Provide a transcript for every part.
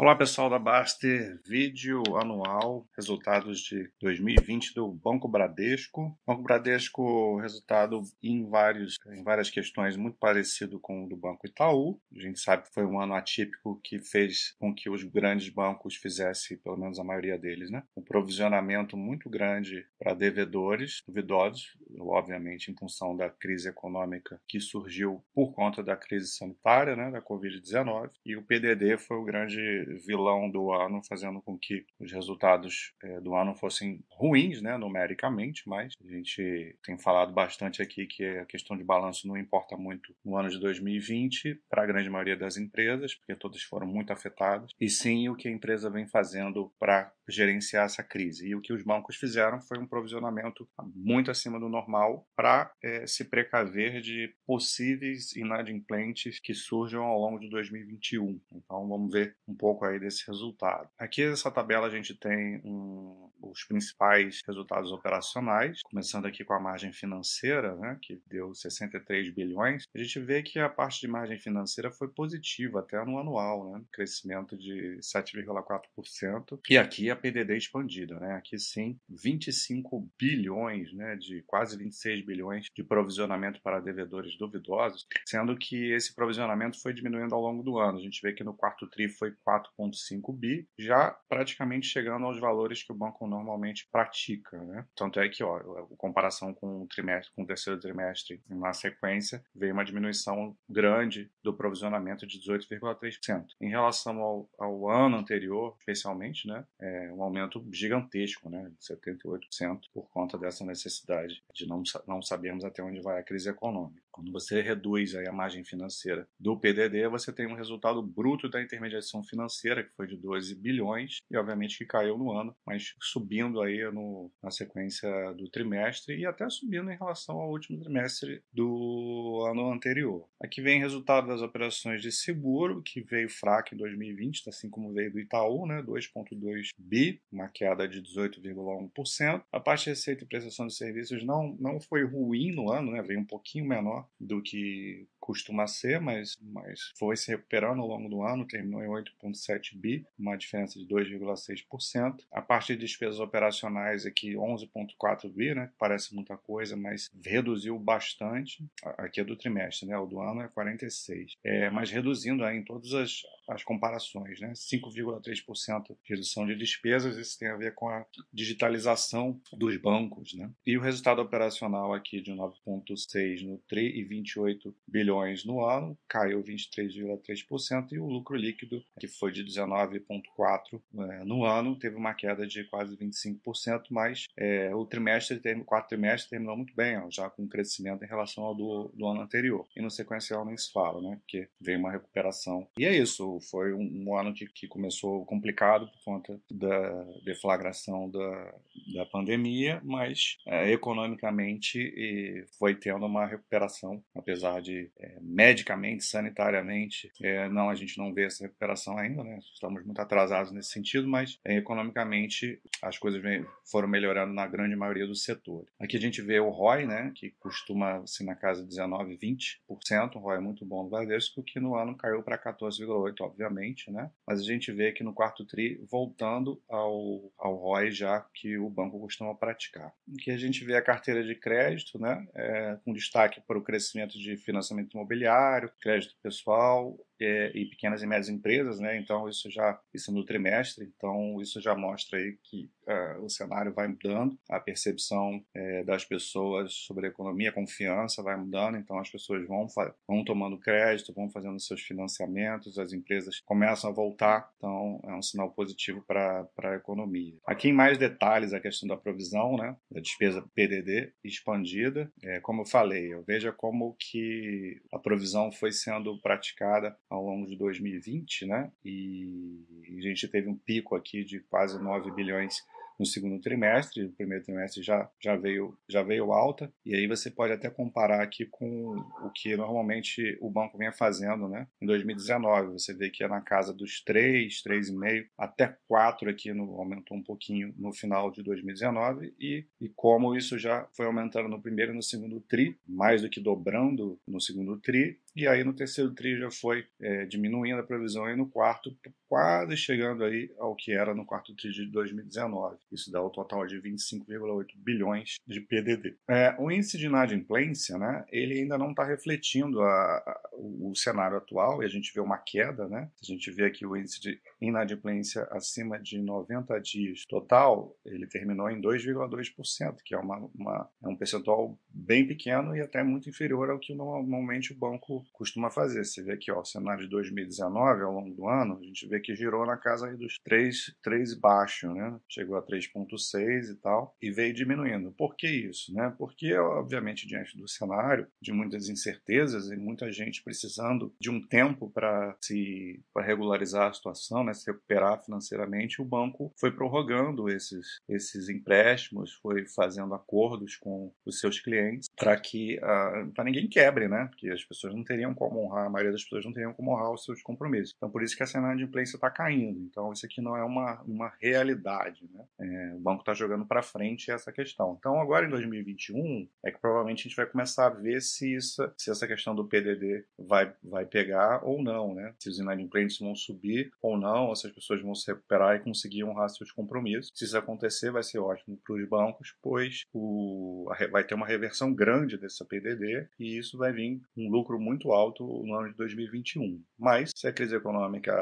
Olá pessoal da Baster, vídeo anual, resultados de 2020 do Banco Bradesco. Banco Bradesco, resultado em, vários, em várias questões muito parecido com o do Banco Itaú. A gente sabe que foi um ano atípico que fez com que os grandes bancos fizessem, pelo menos a maioria deles, né, um provisionamento muito grande para devedores duvidosos, obviamente em função da crise econômica que surgiu por conta da crise sanitária, né, da Covid-19, e o PDD foi o grande vilão do ano, fazendo com que os resultados é, do ano fossem ruins, né, numericamente, mas a gente tem falado bastante aqui que a questão de balanço não importa muito no ano de 2020 para a grande maioria das empresas, porque todas foram muito afetadas, e sim o que a empresa vem fazendo para gerenciar essa crise. E o que os bancos fizeram foi um provisionamento muito acima do normal para é, se precaver de possíveis inadimplentes que surjam ao longo de 2021. Então vamos ver um pouco pouco aí desse resultado. Aqui nessa tabela a gente tem um, os principais resultados operacionais, começando aqui com a margem financeira, né, que deu 63 bilhões. A gente vê que a parte de margem financeira foi positiva até no anual, né, crescimento de 7,4%. E aqui a PDD expandida, né, aqui sim 25 bilhões, né, de quase 26 bilhões de provisionamento para devedores duvidosos, sendo que esse provisionamento foi diminuindo ao longo do ano. A gente vê que no quarto tri foi 4 4,5 bi, já praticamente chegando aos valores que o banco normalmente pratica. Né? Tanto é que, ó, a comparação com o trimestre, com o terceiro trimestre na sequência, veio uma diminuição grande do provisionamento de 18,3%. Em relação ao, ao, ano anterior, especialmente, né, é um aumento gigantesco, né, de 78%, por conta dessa necessidade de não, não sabermos até onde vai a crise econômica. Quando você reduz a margem financeira do PDD, você tem um resultado bruto da intermediação financeira, que foi de 12 bilhões, e obviamente que caiu no ano, mas subindo aí no, na sequência do trimestre e até subindo em relação ao último trimestre do ano anterior. Aqui vem resultado das operações de seguro, que veio fraco em 2020, assim como veio do Itaú, né, 2,2 bi, uma queda de 18,1%. A parte de receita e prestação de serviços não, não foi ruim no ano, né, veio um pouquinho menor, do que costuma ser, mas, mas foi se recuperando ao longo do ano, terminou em 8,7 bi, uma diferença de 2,6%. A parte de despesas operacionais aqui, 11,4 bi, né? Parece muita coisa, mas reduziu bastante. Aqui é do trimestre, né? O do ano é 46. É, mas reduzindo aí em todas as, as comparações, né? 5,3% de redução de despesas, isso tem a ver com a digitalização dos bancos, né? E o resultado operacional aqui de 9,6 no TRI e 28 bilhões bilhões no ano, caiu 23,3%, e o lucro líquido, que foi de 19,4% é, no ano, teve uma queda de quase 25%, mas é, o trimestre, o quarto trimestre terminou muito bem, ó, já com um crescimento em relação ao do, do, ano anterior. E no sequencial nem se fala, né? Porque veio uma recuperação. E é isso, foi um, um ano que, que, começou complicado por conta da deflagração da, da pandemia, mas é, economicamente foi tendo uma recuperação, apesar de medicamente, sanitariamente, é, não, a gente não vê essa recuperação ainda, né? Estamos muito atrasados nesse sentido, mas é, economicamente as coisas vem, foram melhorando na grande maioria dos setores. Aqui a gente vê o ROI, né? Que costuma ser na casa de 19, 20%, o ROI muito bom no Bradesco, que no ano caiu para 14,8%, obviamente, né? Mas a gente vê que no quarto TRI voltando ao, ao ROI já que o banco costuma praticar. Aqui a gente vê a carteira de crédito, né? É, com destaque para o crescimento de financiamento imobiliário, crédito pessoal, é, e pequenas e médias empresas, né? Então isso já isso no trimestre, então isso já mostra aí que uh, o cenário vai mudando, a percepção é, das pessoas sobre a economia, a confiança vai mudando, então as pessoas vão vão tomando crédito, vão fazendo seus financiamentos, as empresas começam a voltar, então é um sinal positivo para a economia. Aqui em mais detalhes a questão da provisão, né? Da despesa PDD expandida, é, como eu falei, eu veja como que a provisão foi sendo praticada ao longo de 2020, né? E a gente teve um pico aqui de quase 9 bilhões no segundo trimestre, o primeiro trimestre já, já, veio, já veio alta, e aí você pode até comparar aqui com o que normalmente o banco vinha fazendo né? em 2019. Você vê que é na casa dos 3, 3,5, até 4 aqui, no, aumentou um pouquinho no final de 2019, e, e como isso já foi aumentando no primeiro e no segundo TRI, mais do que dobrando no segundo TRI, e aí no terceiro TRI já foi é, diminuindo a previsão e no quarto quase chegando aí ao que era no quarto TRI de 2019. Isso dá o um total de 25,8 bilhões de PDD. É, o índice de inadimplência, né, ele ainda não está refletindo a, a, o, cenário atual e a gente vê uma queda, né? A gente vê aqui o índice de inadimplência acima de 90 dias total, ele terminou em 2,2%, que é, uma, uma, é um percentual bem pequeno e até muito inferior ao que normalmente o banco costuma fazer. Você vê aqui, ó, o cenário de 2019, ao longo do ano, a gente vê que girou na casa dos 3, 3 baixo, né? Chegou a 3,6 e tal, e veio diminuindo. Por que isso? Né? Porque, obviamente, diante do cenário de muitas incertezas e muita gente precisando de um tempo para se pra regularizar a situação, né? se recuperar financeiramente, o banco foi prorrogando esses, esses empréstimos, foi fazendo acordos com os seus clientes para que uh, ah, para ninguém quebre, né? Porque as pessoas não teriam como honrar, a maioria das pessoas não teriam como honrar os seus compromissos. Então, por isso que a cena de inadimplência está caindo. Então, isso aqui não é uma, uma realidade. Né? É, o banco está jogando para frente essa questão. Então, agora em 2021, é que provavelmente a gente vai começar a ver se, isso, se essa questão do PDD vai, vai pegar ou não. Né? Se os inadimplentes vão subir ou não, ou se as pessoas vão se recuperar e conseguir honrar seus compromissos. Se isso acontecer, vai ser ótimo para os bancos, pois o, vai ter uma reversão grande dessa PDD e isso vai vir um lucro muito alto no ano de 2021. Mas, se a crise econômica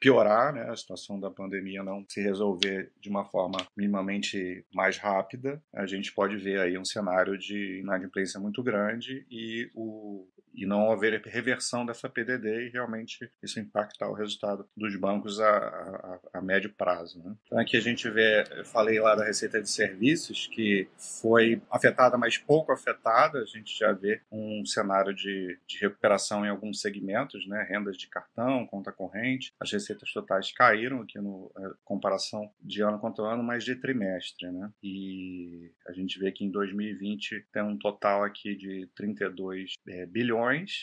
piorar, né, a situação da pandemia não se resolver de uma forma minimamente mais rápida, a gente pode ver aí um cenário de inadimplência muito grande e o e não haver reversão dessa PDD e realmente isso impactar o resultado dos bancos a, a, a médio prazo. Né? Então aqui a gente vê, eu falei lá da receita de serviços que foi afetada, mas pouco afetada, a gente já vê um cenário de, de recuperação em alguns segmentos, né? rendas de cartão, conta corrente, as receitas totais caíram aqui no é, comparação de ano contra ano, mas de trimestre, né? E a gente vê que em 2020 tem um total aqui de 32 é, bilhões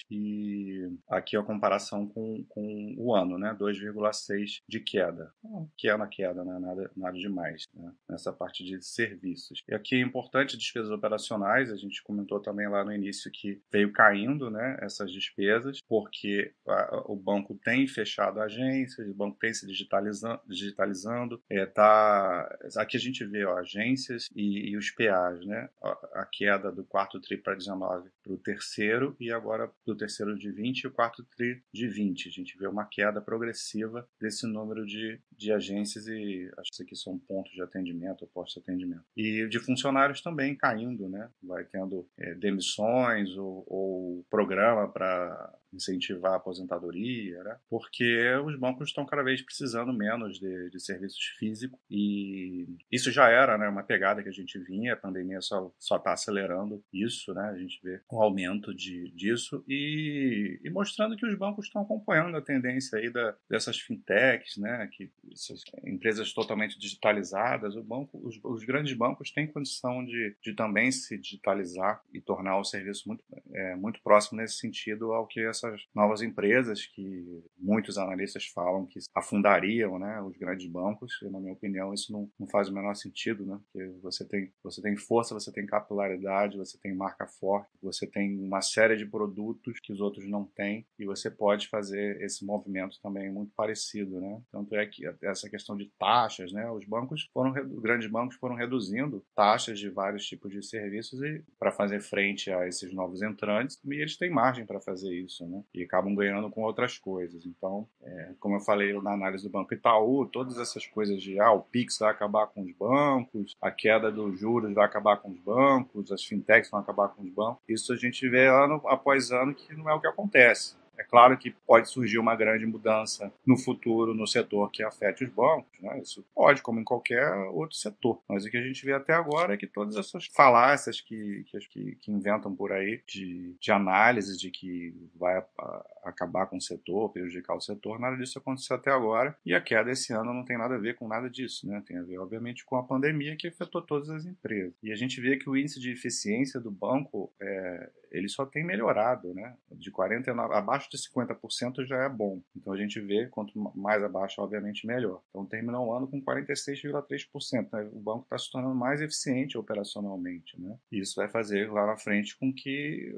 e aqui a comparação com, com o ano, né? 2,6 de queda. Pequena queda, né? Nada, nada demais, né? Nessa parte de serviços. E aqui é importante despesas operacionais, a gente comentou também lá no início que veio caindo, né? Essas despesas, porque a, o banco tem fechado agências, agências, o banco tem se digitalizando, digitalizando é, tá, aqui a gente vê ó, agências e, e, os PAs, né? A, a, queda do quarto TRI para 19 para o terceiro e agora do terceiro de 20 e o quarto TRI de 20. A gente vê uma queda progressiva desse número de, de agências e acho que isso aqui são pontos de atendimento postos de atendimento. E de funcionários também caindo, né? Vai tendo é, demissões ou, ou programa para incentivar a aposentadoria, né? porque os bancos estão cada vez precisando menos de, de serviços físicos e isso já era né, uma pegada que a gente vinha, a pandemia só está acelerando isso, né? a gente vê um aumento de, disso e, e mostrando que os bancos estão acompanhando a tendência aí da, dessas fintechs, né? que essas empresas totalmente digitalizadas, o banco, os, os grandes bancos têm condição de, de também se digitalizar e tornar o serviço muito, é, muito próximo nesse sentido ao que essas novas empresas que muitos analistas falam que afundariam né, os grandes bancos. E, na minha opinião, isso não, não faz o menor sentido, né? Porque você tem, você tem força, você tem capilaridade, você tem marca forte, você tem uma série de produtos que os outros não têm e você pode fazer esse movimento também muito parecido, né? Tanto é que essa questão de taxas, né? Os bancos foram, grandes bancos foram reduzindo taxas de vários tipos de serviços e para fazer frente a esses novos entrantes e eles têm margem para fazer isso, né? E acabam ganhando com outras coisas. Então, é, como eu falei na análise do Banco Itaú, todas essas coisas de ah, o Pix vai acabar com os bancos, a queda dos juros vai acabar com os bancos, as fintechs vão acabar com os bancos. Isso a gente vê ano após ano que não é o que acontece. É claro que pode surgir uma grande mudança no futuro no setor que afete os bancos, né? isso pode, como em qualquer outro setor. Mas o que a gente vê até agora é que todas essas falácias que, que, que inventam por aí de, de análise de que vai a, a, acabar com o setor, prejudicar o setor, nada disso aconteceu até agora. E a queda esse ano não tem nada a ver com nada disso, né? tem a ver, obviamente, com a pandemia que afetou todas as empresas. E a gente vê que o índice de eficiência do banco é, ele só tem melhorado, né? De 49, abaixo de 50% já é bom. Então a gente vê quanto mais abaixo, obviamente, melhor. Então terminou o ano com 46,3%. Né? O banco está se tornando mais eficiente operacionalmente. Né? E isso vai fazer lá na frente com que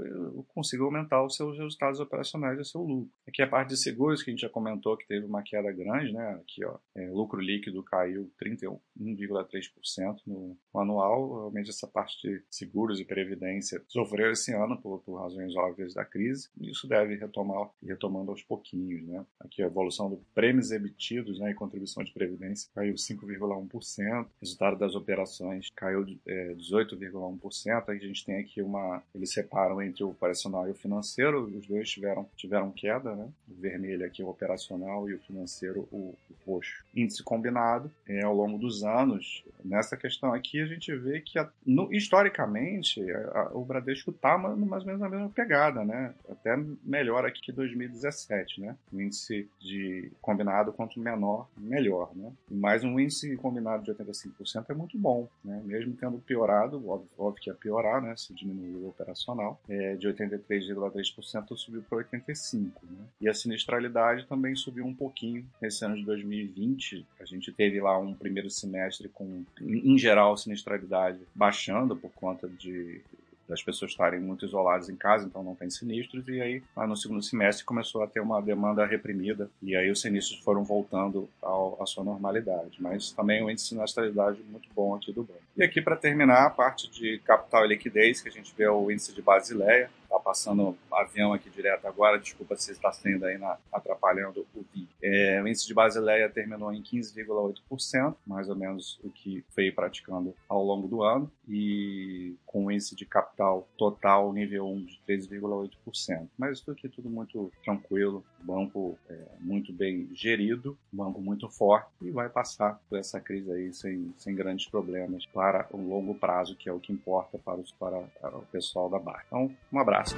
consiga aumentar os seus resultados operacionais e o seu lucro. Aqui a parte de seguros que a gente já comentou que teve uma queda grande, né? Aqui, ó, é, lucro líquido caiu 31,3% no anual. Realmente essa parte de seguros e previdência sofreu esse ano por, por razões óbvias da crise. E isso deve retomar retomando aos pouquinhos, né? Aqui a evolução do prêmios emitidos, né, e contribuição de previdência caiu 5,1%. Resultado das operações caiu é, 18,1%. A gente tem aqui uma eles separam entre o operacional e o financeiro. Os dois tiveram tiveram queda, né? O vermelho aqui é o operacional e o financeiro o, o roxo. Índice combinado é, ao longo dos anos. Nessa questão aqui a gente vê que a, no, historicamente a, o Bradesco está mais ou menos na mesma pegada, né? Até melhor aqui que 2017, né? O índice de combinado quanto menor, melhor, né? Mas um índice combinado de 85% é muito bom, né? Mesmo tendo piorado, óbvio, óbvio que ia piorar, né? Se diminuiu o operacional, é, de 83,3% subiu para 85%, né? E a sinistralidade também subiu um pouquinho nesse ano de 2020. A gente teve lá um primeiro semestre com, em geral, sinistralidade baixando por conta de das pessoas estarem muito isoladas em casa, então não tem sinistros, e aí no segundo semestre começou a ter uma demanda reprimida, e aí os sinistros foram voltando ao, à sua normalidade. Mas também o índice de sinistralidade muito bom aqui do banco. E aqui, para terminar, a parte de capital e liquidez, que a gente vê o índice de Basileia, Tá passando avião aqui direto agora, desculpa se está sendo aí na, atrapalhando o vídeo. É, o índice de Basileia terminou em 15,8%, mais ou menos o que foi praticando ao longo do ano, e com o índice de capital total nível 1 de 3,8%. Mas isso aqui é tudo muito tranquilo, banco é, muito bem gerido, banco muito forte, e vai passar por essa crise aí sem, sem grandes problemas para o longo prazo, que é o que importa para, os, para o pessoal da barra. Então, um abraço. Abraço.